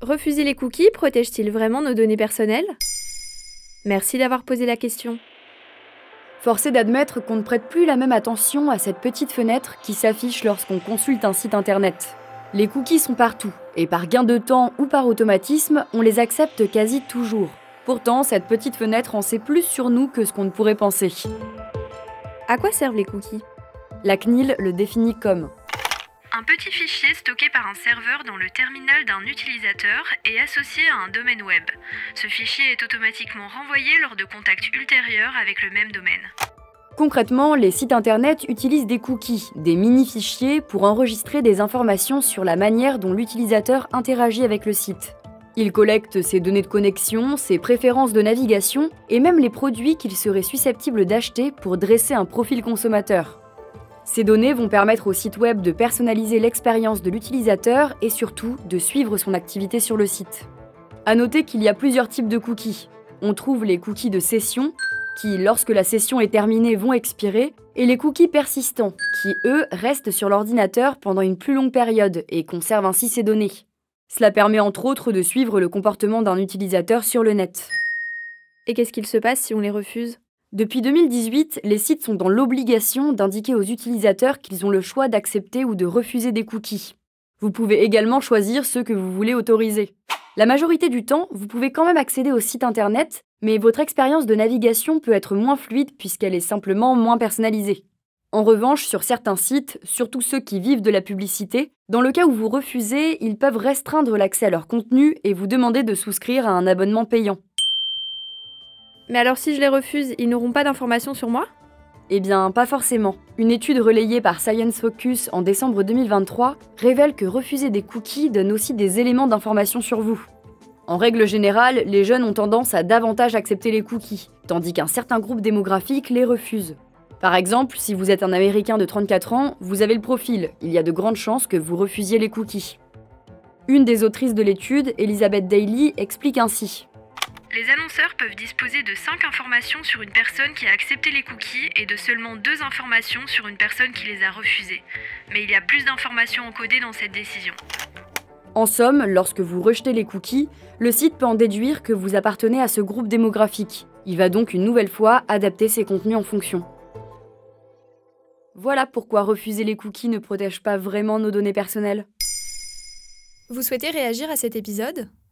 Refuser les cookies protège-t-il vraiment nos données personnelles? Merci d'avoir posé la question. Force est d'admettre qu'on ne prête plus la même attention à cette petite fenêtre qui s'affiche lorsqu'on consulte un site internet. Les cookies sont partout, et par gain de temps ou par automatisme, on les accepte quasi toujours. Pourtant, cette petite fenêtre en sait plus sur nous que ce qu'on ne pourrait penser. À quoi servent les cookies? La CNIL le définit comme un petit fichier stocké par un serveur dans le terminal d'un utilisateur et associé à un domaine web. Ce fichier est automatiquement renvoyé lors de contacts ultérieurs avec le même domaine. Concrètement, les sites internet utilisent des cookies, des mini-fichiers, pour enregistrer des informations sur la manière dont l'utilisateur interagit avec le site. Ils collectent ses données de connexion, ses préférences de navigation et même les produits qu'il serait susceptible d'acheter pour dresser un profil consommateur. Ces données vont permettre au site web de personnaliser l'expérience de l'utilisateur et surtout de suivre son activité sur le site. A noter qu'il y a plusieurs types de cookies. On trouve les cookies de session, qui, lorsque la session est terminée, vont expirer, et les cookies persistants, qui, eux, restent sur l'ordinateur pendant une plus longue période et conservent ainsi ces données. Cela permet entre autres de suivre le comportement d'un utilisateur sur le net. Et qu'est-ce qu'il se passe si on les refuse? Depuis 2018, les sites sont dans l'obligation d'indiquer aux utilisateurs qu'ils ont le choix d'accepter ou de refuser des cookies. Vous pouvez également choisir ceux que vous voulez autoriser. La majorité du temps, vous pouvez quand même accéder au site internet, mais votre expérience de navigation peut être moins fluide puisqu'elle est simplement moins personnalisée. En revanche, sur certains sites, surtout ceux qui vivent de la publicité, dans le cas où vous refusez, ils peuvent restreindre l'accès à leur contenu et vous demander de souscrire à un abonnement payant. Mais alors si je les refuse, ils n'auront pas d'informations sur moi? Eh bien, pas forcément. Une étude relayée par Science Focus en décembre 2023 révèle que refuser des cookies donne aussi des éléments d'information sur vous. En règle générale, les jeunes ont tendance à davantage accepter les cookies, tandis qu'un certain groupe démographique les refuse. Par exemple, si vous êtes un Américain de 34 ans, vous avez le profil, il y a de grandes chances que vous refusiez les cookies. Une des autrices de l'étude, Elizabeth Daly, explique ainsi. Les annonceurs peuvent disposer de 5 informations sur une personne qui a accepté les cookies et de seulement 2 informations sur une personne qui les a refusées. Mais il y a plus d'informations encodées dans cette décision. En somme, lorsque vous rejetez les cookies, le site peut en déduire que vous appartenez à ce groupe démographique. Il va donc une nouvelle fois adapter ses contenus en fonction. Voilà pourquoi refuser les cookies ne protège pas vraiment nos données personnelles. Vous souhaitez réagir à cet épisode?